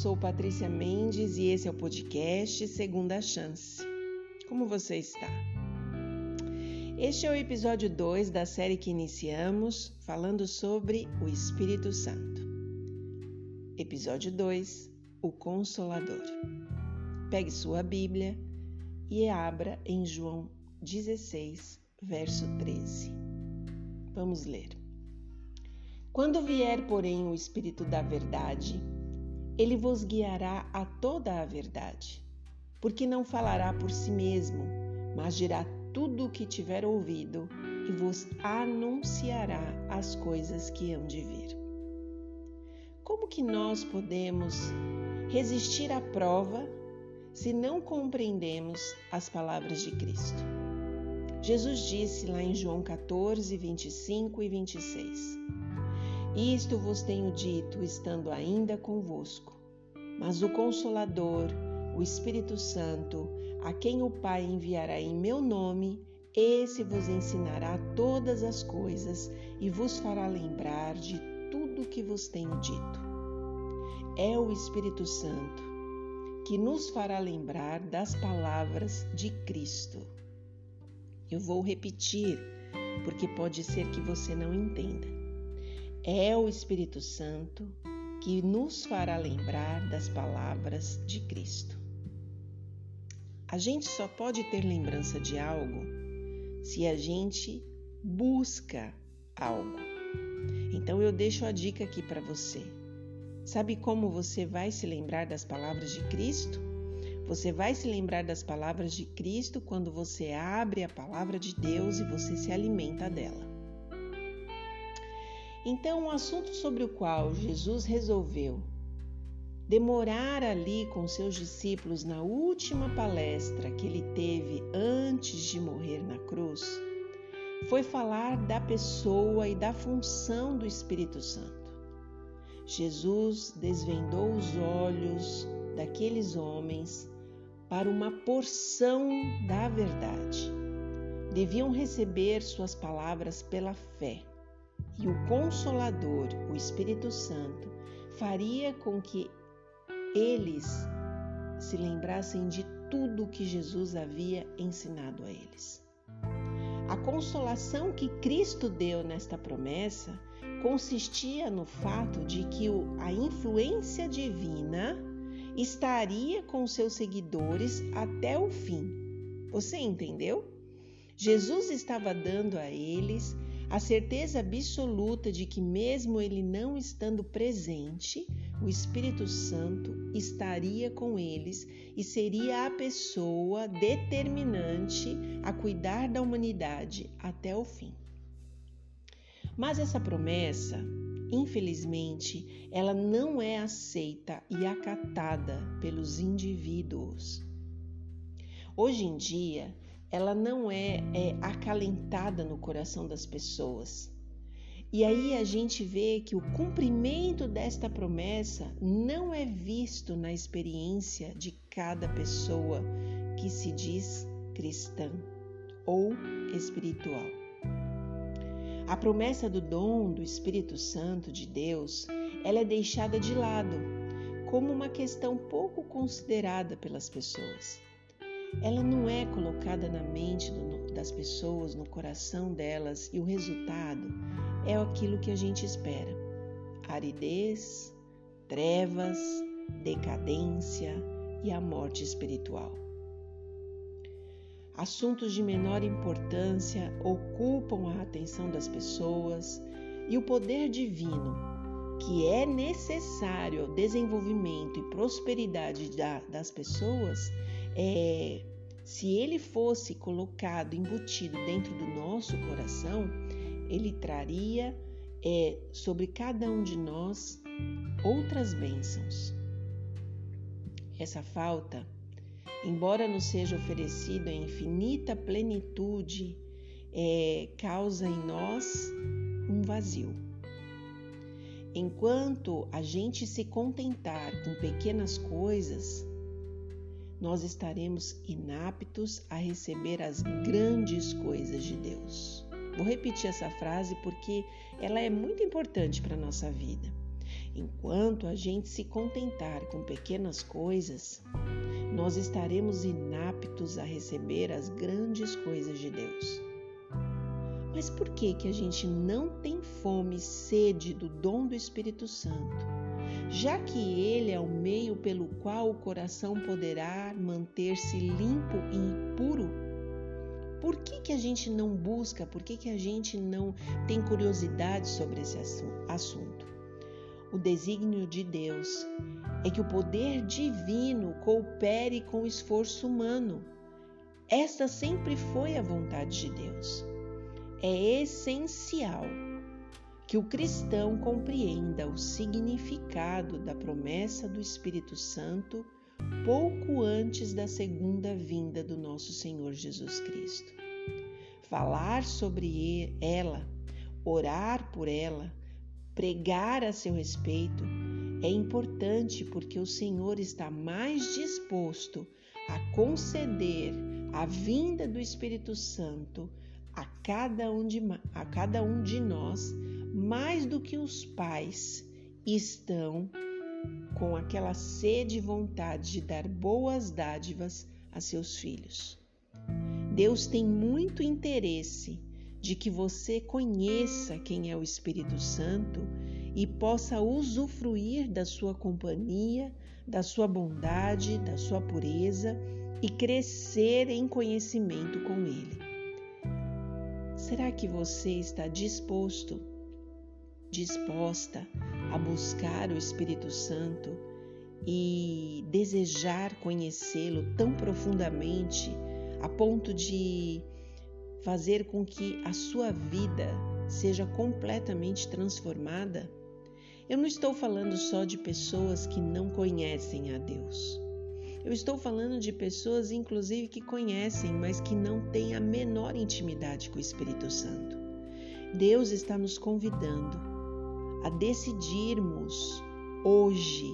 sou Patrícia Mendes e esse é o podcast Segunda Chance. Como você está? Este é o episódio 2 da série que iniciamos falando sobre o Espírito Santo. Episódio 2 O Consolador. Pegue sua Bíblia e abra em João 16, verso 13. Vamos ler. Quando vier, porém, o Espírito da Verdade, ele vos guiará a toda a verdade, porque não falará por si mesmo, mas dirá tudo o que tiver ouvido e vos anunciará as coisas que hão de vir. Como que nós podemos resistir à prova se não compreendemos as palavras de Cristo? Jesus disse lá em João 14, 25 e 26. Isto vos tenho dito, estando ainda convosco. Mas o Consolador, o Espírito Santo, a quem o Pai enviará em meu nome, esse vos ensinará todas as coisas e vos fará lembrar de tudo que vos tenho dito. É o Espírito Santo que nos fará lembrar das palavras de Cristo. Eu vou repetir, porque pode ser que você não entenda. É o Espírito Santo que nos fará lembrar das palavras de Cristo. A gente só pode ter lembrança de algo se a gente busca algo. Então eu deixo a dica aqui para você. Sabe como você vai se lembrar das palavras de Cristo? Você vai se lembrar das palavras de Cristo quando você abre a palavra de Deus e você se alimenta dela. Então, o assunto sobre o qual Jesus resolveu demorar ali com seus discípulos na última palestra que ele teve antes de morrer na cruz foi falar da pessoa e da função do Espírito Santo. Jesus desvendou os olhos daqueles homens para uma porção da verdade. Deviam receber suas palavras pela fé e o Consolador, o Espírito Santo, faria com que eles se lembrassem de tudo que Jesus havia ensinado a eles. A consolação que Cristo deu nesta promessa consistia no fato de que a influência divina estaria com seus seguidores até o fim. Você entendeu? Jesus estava dando a eles a certeza absoluta de que, mesmo ele não estando presente, o Espírito Santo estaria com eles e seria a pessoa determinante a cuidar da humanidade até o fim. Mas essa promessa, infelizmente, ela não é aceita e acatada pelos indivíduos. Hoje em dia, ela não é, é acalentada no coração das pessoas. E aí a gente vê que o cumprimento desta promessa não é visto na experiência de cada pessoa que se diz cristã ou espiritual. A promessa do dom do Espírito Santo de Deus, ela é deixada de lado como uma questão pouco considerada pelas pessoas ela não é colocada na mente do, das pessoas, no coração delas, e o resultado é aquilo que a gente espera: aridez, trevas, decadência e a morte espiritual. Assuntos de menor importância ocupam a atenção das pessoas e o poder divino, que é necessário ao desenvolvimento e prosperidade da, das pessoas, é, se ele fosse colocado, embutido dentro do nosso coração, ele traria é, sobre cada um de nós outras bênçãos. Essa falta, embora nos seja oferecida em infinita plenitude, é, causa em nós um vazio. Enquanto a gente se contentar com pequenas coisas, nós estaremos inaptos a receber as grandes coisas de Deus. Vou repetir essa frase porque ela é muito importante para a nossa vida. Enquanto a gente se contentar com pequenas coisas, nós estaremos inaptos a receber as grandes coisas de Deus. Mas por que que a gente não tem fome e sede do dom do Espírito Santo? Já que ele é o meio pelo qual o coração poderá manter-se limpo e puro, por que, que a gente não busca, por que, que a gente não tem curiosidade sobre esse assunto? O desígnio de Deus é que o poder divino coopere com o esforço humano. Esta sempre foi a vontade de Deus. É essencial que o cristão compreenda o significado da promessa do Espírito Santo pouco antes da segunda vinda do nosso Senhor Jesus Cristo. Falar sobre ela, orar por ela, pregar a seu respeito é importante porque o Senhor está mais disposto a conceder a vinda do Espírito Santo a cada um de, a cada um de nós mais do que os pais estão com aquela sede e vontade de dar boas dádivas a seus filhos. Deus tem muito interesse de que você conheça quem é o Espírito Santo e possa usufruir da sua companhia, da sua bondade, da sua pureza e crescer em conhecimento com Ele. Será que você está disposto, disposta a buscar o Espírito Santo e desejar conhecê-lo tão profundamente a ponto de fazer com que a sua vida seja completamente transformada? Eu não estou falando só de pessoas que não conhecem a Deus. Eu estou falando de pessoas, inclusive, que conhecem, mas que não têm a menor intimidade com o Espírito Santo. Deus está nos convidando a decidirmos hoje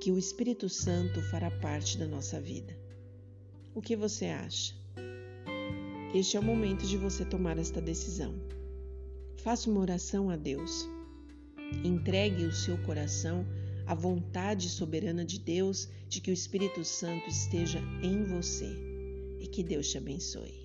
que o Espírito Santo fará parte da nossa vida. O que você acha? Este é o momento de você tomar esta decisão. Faça uma oração a Deus. Entregue o seu coração à vontade soberana de Deus de que o Espírito Santo esteja em você e que Deus te abençoe.